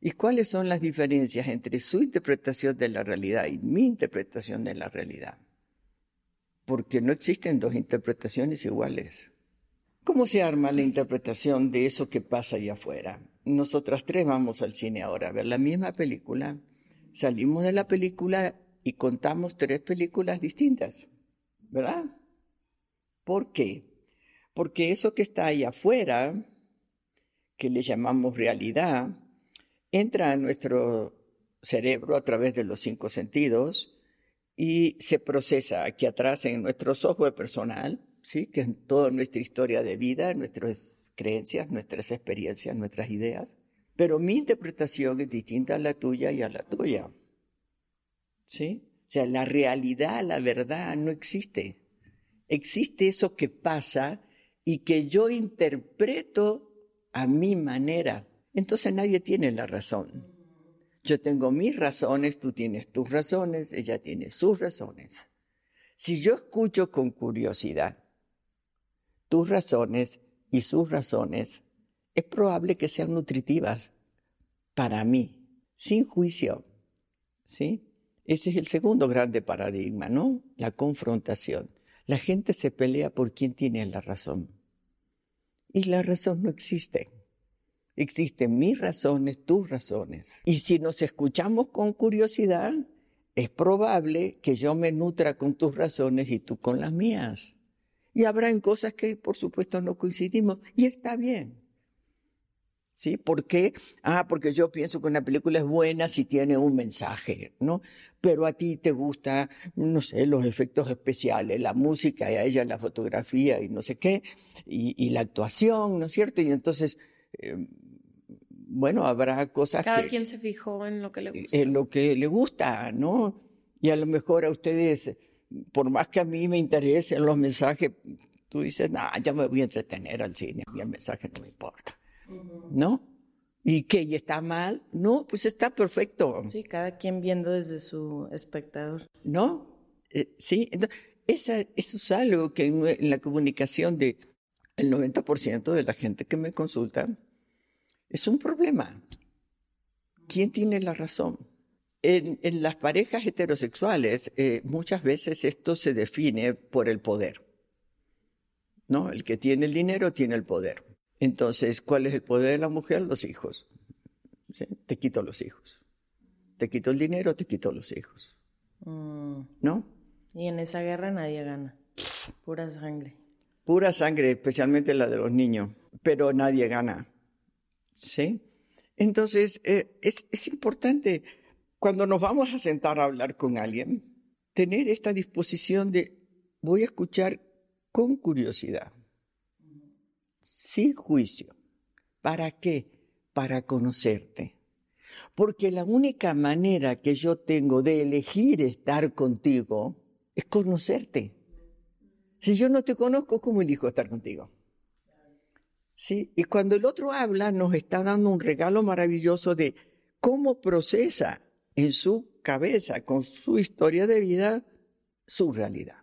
¿Y cuáles son las diferencias entre su interpretación de la realidad y mi interpretación de la realidad? Porque no existen dos interpretaciones iguales. ¿Cómo se arma la interpretación de eso que pasa allá afuera? Nosotras tres vamos al cine ahora a ver la misma película. Salimos de la película y contamos tres películas distintas, ¿verdad? ¿Por qué? Porque eso que está ahí afuera, que le llamamos realidad, entra a nuestro cerebro a través de los cinco sentidos y se procesa aquí atrás en nuestro software personal, ¿sí? que es toda nuestra historia de vida, nuestras creencias, nuestras experiencias, nuestras ideas. Pero mi interpretación es distinta a la tuya y a la tuya. ¿sí? O sea, la realidad, la verdad no existe. Existe eso que pasa y que yo interpreto a mi manera. Entonces nadie tiene la razón. Yo tengo mis razones, tú tienes tus razones, ella tiene sus razones. Si yo escucho con curiosidad tus razones y sus razones, es probable que sean nutritivas para mí, sin juicio. ¿Sí? Ese es el segundo grande paradigma, ¿no? La confrontación. La gente se pelea por quién tiene la razón. Y la razón no existe. Existen mis razones, tus razones. Y si nos escuchamos con curiosidad, es probable que yo me nutra con tus razones y tú con las mías. Y habrá en cosas que, por supuesto, no coincidimos y está bien. ¿Sí? ¿Por qué? Ah, porque yo pienso que una película es buena si tiene un mensaje, ¿no? Pero a ti te gusta, no sé, los efectos especiales, la música y a ella la fotografía y no sé qué, y, la actuación, ¿no es cierto? Y entonces, eh, bueno, habrá cosas Cada que... quien se fijó en lo que le gusta. En lo que le gusta, ¿no? Y a lo mejor a ustedes, por más que a mí me interesen los mensajes, tú dices, no, ya me voy a entretener al cine, y el mensaje no me importa. ¿No? ¿Y qué? ¿Y está mal? No, pues está perfecto. Sí, cada quien viendo desde su espectador. ¿No? Eh, sí, esa, eso es algo que en, la comunicación de el 90% de la gente que me consulta es un problema. ¿Quién tiene la razón? En, en las parejas heterosexuales eh, muchas veces esto se define por el poder. ¿No? El que tiene el dinero tiene el poder. Entonces, ¿cuál es el poder de la mujer? Los hijos. Te quito los hijos. Te quito el dinero, te quito los hijos. Mm. ¿No? Y en esa guerra nadie gana. Pura sangre. Pura sangre, especialmente la de los niños. Pero nadie gana. ¿Sí? Entonces, eh, es, es importante cuando nos vamos a sentar a hablar con alguien, tener esta disposición de voy a escuchar con curiosidad sin juicio. ¿Para qué? Para conocerte. Porque la única manera que yo tengo de elegir estar contigo es conocerte. Si yo no te conozco, ¿cómo elijo estar contigo? ¿Sí? Y cuando el otro habla, nos está dando un regalo maravilloso de cómo procesa en su cabeza, con su historia de vida, su realidad.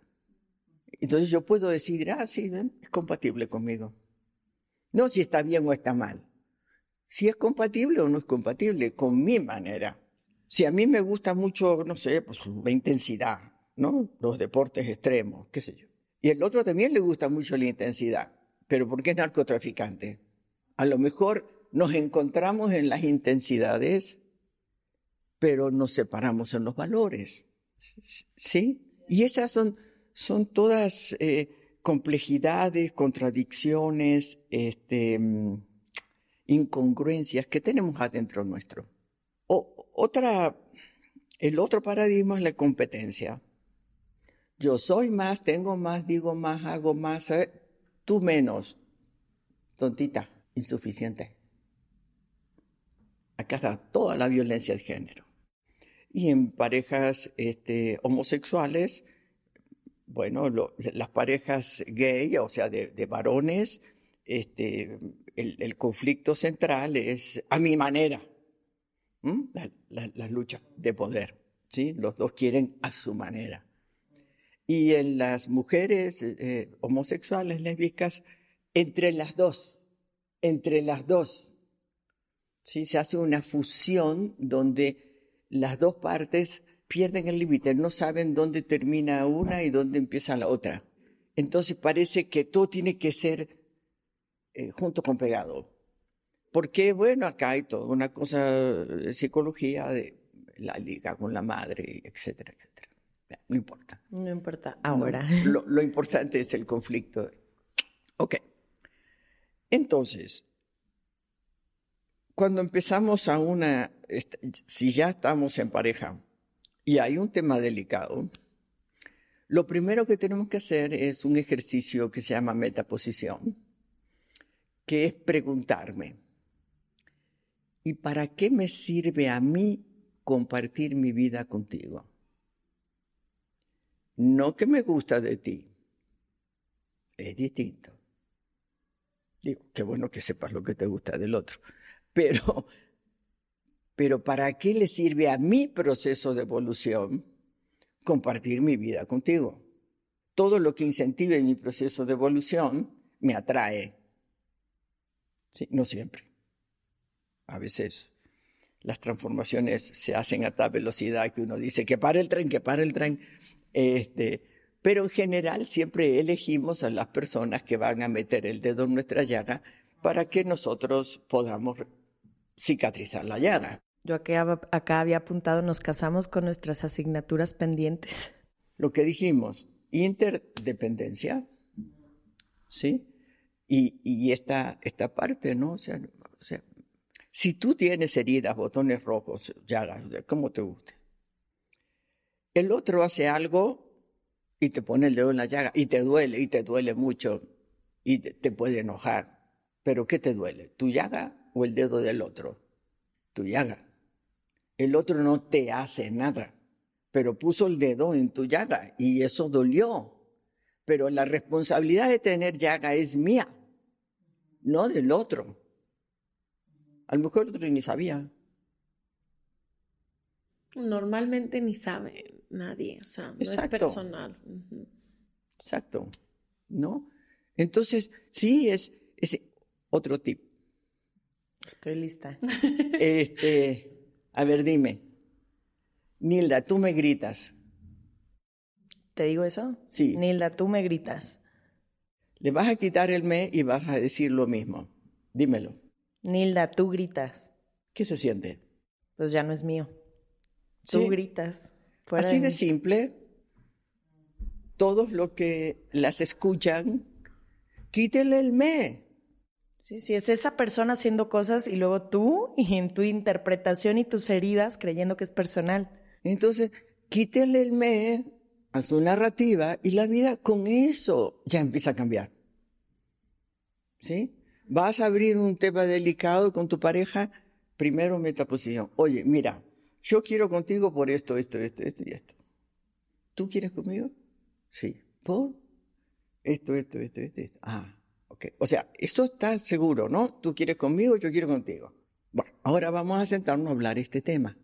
Entonces yo puedo decir, ah, sí, es compatible conmigo. No si está bien o está mal. Si es compatible o no es compatible con mi manera. Si a mí me gusta mucho, no sé, pues la intensidad, ¿no? Los deportes extremos, qué sé yo. Y el otro también le gusta mucho la intensidad, pero porque es narcotraficante. A lo mejor nos encontramos en las intensidades, pero nos separamos en los valores. ¿Sí? Y esas son, son todas eh, complejidades, contradicciones, este, mm, incongruencias que tenemos adentro nuestro. O, otra, el otro paradigma es la competencia. Yo soy más, tengo más, digo más, hago más, tú menos. Tontita, insuficiente. Acá está toda la violencia de género. Y en parejas este, homosexuales, bueno, las parejas gay, o sea, de, varones, este, el, conflicto central es a mi manera, la, lucha de poder, ¿sí? Los dos quieren a su manera. Y en las mujeres eh, homosexuales, lésbicas, entre las dos, entre las dos, ¿sí? Se hace una fusión donde las dos partes pierden el límite, no saben dónde termina una y dónde empieza la otra. Entonces parece que todo tiene que ser eh, junto con pegado. Porque, bueno, acá hay toda una cosa de psicología de la liga con la madre, etcétera, etcétera. No importa. No importa ahora. lo, lo importante es el conflicto. Ok. Entonces, cuando empezamos a una, si ya estamos en pareja, y hay un tema delicado, lo primero que tenemos que hacer es un ejercicio que se llama metaposición, que es preguntarme, ¿y para qué me sirve a mí compartir mi vida contigo? No que me gusta de ti, es distinto. Digo, qué bueno que sepas lo que te gusta del otro, pero pero ¿para qué le sirve a mi proceso de evolución compartir mi vida contigo? Todo lo que incentive mi proceso de evolución me atrae. Sí, no siempre. A veces las transformaciones se hacen a tal velocidad que uno dice que para el tren, que para el tren. Este, pero en general siempre elegimos a las personas que van a meter el dedo en nuestra llaga para que nosotros podamos cicatrizar la llaga. Yo acá, acá había apuntado, nos casamos con nuestras asignaturas pendientes. Lo que dijimos, interdependencia, ¿sí? Y, esta, esta parte, ¿no? O sea, si tú tienes heridas, botones rojos, llagas, como te guste, el otro hace algo y te pone el dedo en la llaga y te duele y te duele mucho y te, te puede enojar. Pero ¿qué te duele? ¿Tu llaga o el dedo del otro? Tu llaga. El otro no te hace nada, pero puso el dedo en tu llaga y eso dolió. Pero la responsabilidad de tener llaga es mía, no del otro. A lo mejor el otro ni sabía. Normalmente ni sabe nadie, o sea, no es personal. Exacto. ¿No? Entonces, sí, es, es otro tip. Estoy lista. Este, a ver, dime. Nilda, tú me gritas. ¿Te digo eso? Sí. Nilda, tú me gritas. Le vas a quitar el me y vas a decir lo mismo. Dímelo. Nilda, tú gritas. ¿Qué se siente? Pues ya no es mío. Tú Sí. gritas. Así de simple. Todos los que las escuchan, quítenle el me. Sí, sí, es esa persona haciendo cosas y luego tú y en tu interpretación y tus heridas creyendo que es personal. Entonces, quítenle el me a su narrativa y la vida con eso ya empieza a cambiar. ¿Sí? Vas a abrir un tema delicado con tu pareja, primero metaposición. Oye, mira, yo quiero contigo por esto, esto, esto, esto y esto. ¿Tú quieres conmigo? Sí. ¿Por? Esto, esto, esto, esto, esto. Ah, ok. O sea, esto está seguro, ¿no? Tú quieres conmigo, yo quiero contigo. Bueno, ahora vamos a sentarnos a hablar este tema.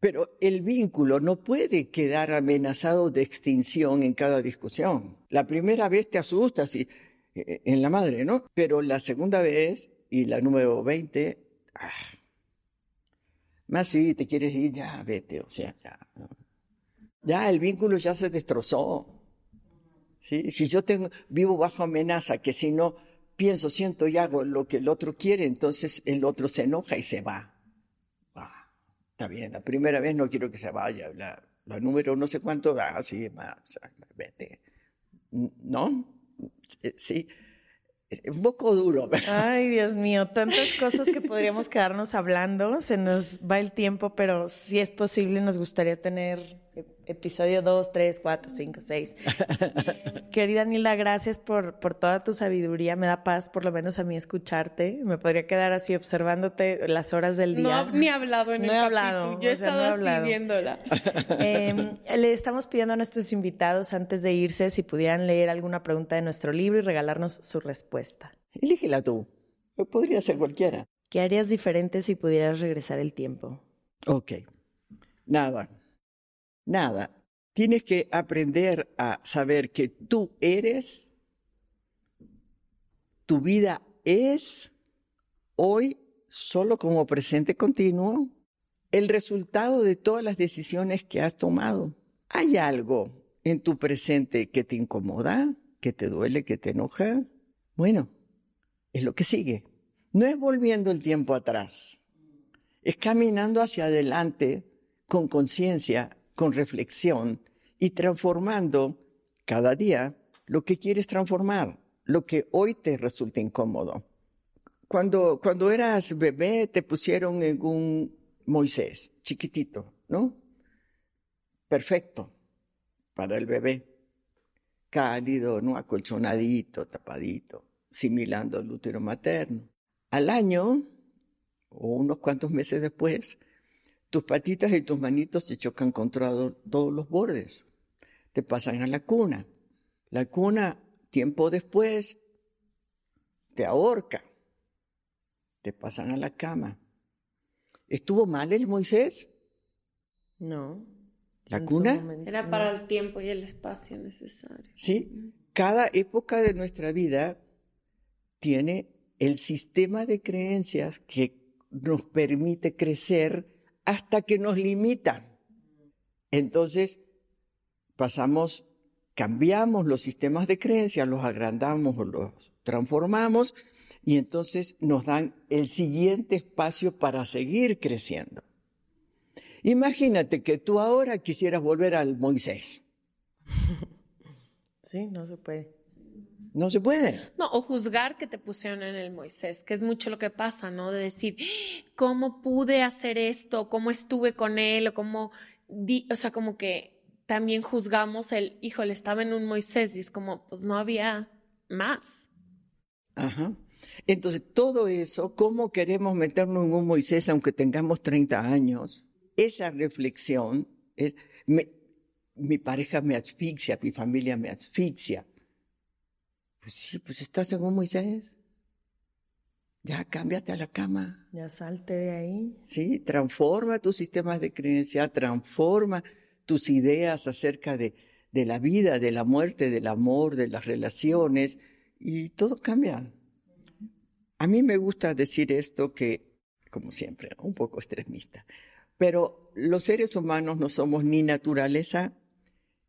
Pero el vínculo no puede quedar amenazado de extinción en cada discusión. La primera vez te asustas y, eh, en la madre, ¿no? Pero la segunda vez y la número 20, ah, más si te quieres ir, ya vete, o sea, ya. Ya el vínculo ya se destrozó. Si yo tengo, vivo bajo amenaza, que si no pienso, siento y hago lo que el otro quiere, entonces el otro se enoja y se va. Ah, está bien, la primera vez no quiero que se vaya, la, número no sé cuánto, ah, sí, más, vete. ¿No? Sí, un poco duro. Ay, Dios mío, tantas cosas que podríamos quedarnos hablando. Se nos va el tiempo, pero si es posible, nos gustaría tener episodio 2, 3, 4, 5, 6. Querida Nilda, gracias por, por toda tu sabiduría. Me da paz, por lo menos a mí, escucharte. Me podría quedar así observándote las horas del día. No, ni he hablado en No el he hablado. Yo he o sea, no estado he así viéndola. Eh, le estamos pidiendo a nuestros invitados antes de irse si pudieran leer alguna pregunta de nuestro libro y regalarnos su respuesta. Elígela tú. Podría ser cualquiera. ¿Qué harías diferente si pudieras regresar el tiempo? Ok. Nada. Nada. Tienes que aprender a saber que tú eres, tu vida es hoy solo como presente continuo el resultado de todas las decisiones que has tomado. ¿Hay algo en tu presente que te incomoda, que te duele, que te enoja? Bueno, es lo que sigue. No es volviendo el tiempo atrás es caminando hacia adelante con conciencia, con reflexión y transformando cada día lo que quieres transformar, lo que hoy te resulta incómodo. Cuando, cuando eras bebé te pusieron en un Moisés, chiquitito, ¿no? Perfecto para el bebé. Cálido, ¿no? Acolchonadito, tapadito, similando el útero materno. Al año, o unos cuantos meses después, tus patitas y tus manitos se chocan contra do- todos los bordes. Te pasan a la cuna. La cuna, tiempo después, te ahorca. Te pasan a la cama. ¿Estuvo mal el Moisés? No. ¿La cuna? Era para el tiempo y el espacio necesario. ¿Sí? Cada época de nuestra vida tiene el sistema de creencias que nos permite crecer hasta que nos limita. Entonces, pasamos, cambiamos los sistemas de creencias, los agrandamos o los transformamos y entonces nos dan el siguiente espacio para seguir creciendo. Imagínate que tú ahora quisieras volver al Moisés. Sí, no se puede. No se puede. No, o juzgar que te pusieron en el Moisés, que es mucho lo que pasa, ¿no? De decir, ¿cómo pude hacer esto? ¿Cómo estuve con él? O cómo, di o sea, como que también juzgamos el, híjole, estaba en un Moisés y es como, pues no había más. Ajá. Entonces, todo eso, ¿cómo queremos meternos en un Moisés aunque tengamos 30 años? Esa reflexión, es, mi pareja me asfixia, mi familia me asfixia. Pues sí, pues estás en un Moisés. Ya cámbiate a la cama. Ya salte de ahí. Sí, transforma tus sistemas de creencia, transforma tus ideas acerca de, de la vida, de la muerte, del amor, de las relaciones, y todo cambia. A mí me gusta decir esto que, como siempre, un poco extremista, pero los seres humanos no somos ni naturaleza,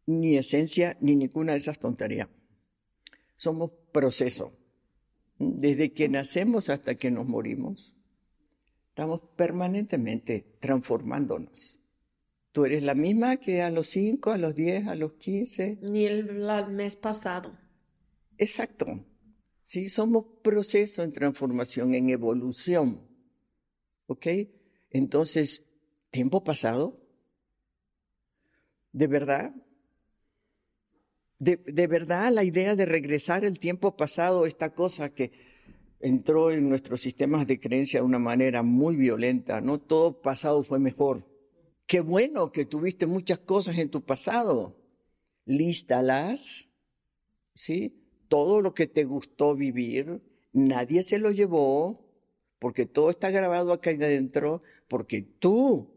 ni esencia, ni ninguna de esas tonterías. Somos proceso. Desde que nacemos hasta que nos morimos, estamos permanentemente transformándonos. Tú eres la misma que a los 5, a los 10, a los 15. Ni el, mes pasado. Exacto. Sí, somos proceso en transformación, en evolución. ¿Ok? Entonces, tiempo pasado, de verdad, de, verdad la idea de regresar el tiempo pasado, esta cosa que entró en nuestros sistemas de creencia de una manera muy violenta, ¿no? Todo pasado fue mejor. Qué bueno que tuviste muchas cosas en tu pasado. Lístalas, ¿sí? Todo lo que te gustó vivir, nadie se lo llevó, porque todo está grabado acá adentro, porque tú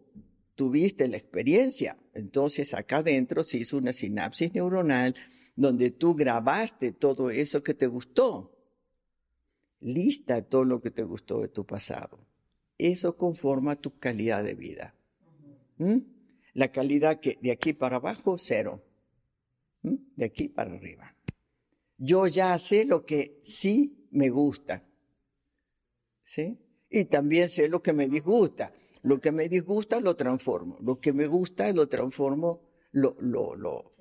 tuviste la experiencia. Entonces acá adentro se hizo una sinapsis neuronal donde tú grabaste todo eso que te gustó. Lista todo lo que te gustó de tu pasado. Eso conforma tu calidad de vida. ¿Mm? La calidad que de aquí para abajo, cero. ¿Mm? De aquí para arriba. Yo ya sé lo que sí me gusta. ¿Sí? Y también sé lo que me disgusta. Lo que me disgusta lo transformo. Lo que me gusta lo transformo, lo, lo, lo,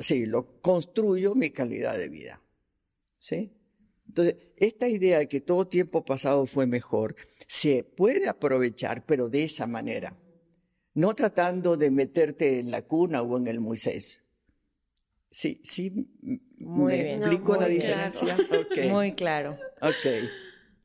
sí, lo construyo mi calidad de vida. ¿Sí? Entonces, esta idea de que todo tiempo pasado fue mejor, se puede aprovechar, pero de esa manera. No tratando de meterte en la cuna o en el Moisés. Sí, sí, muy me bien. explico No, la muy diferencia. Ok. Muy claro. Ok.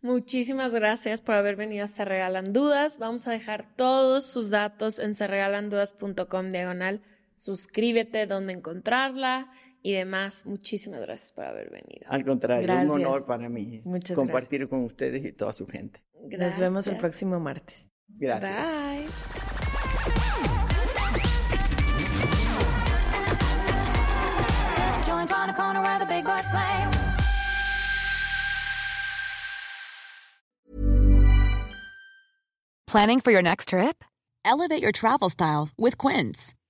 Muchísimas gracias por haber venido a Se Regalan Dudas. Vamos a dejar todos sus datos en serregalandudas.com diagonal. Suscríbete, donde encontrarla y demás. Muchísimas gracias por haber venido. Al contrario, Gracias. un honor para mí Muchas compartir con ustedes y toda su gente. Nos vemos el Gracias. próximo martes. Gracias. Bye. Joint on a corner where the big boys play. Planning for your next trip? Elevate your travel style with Quince.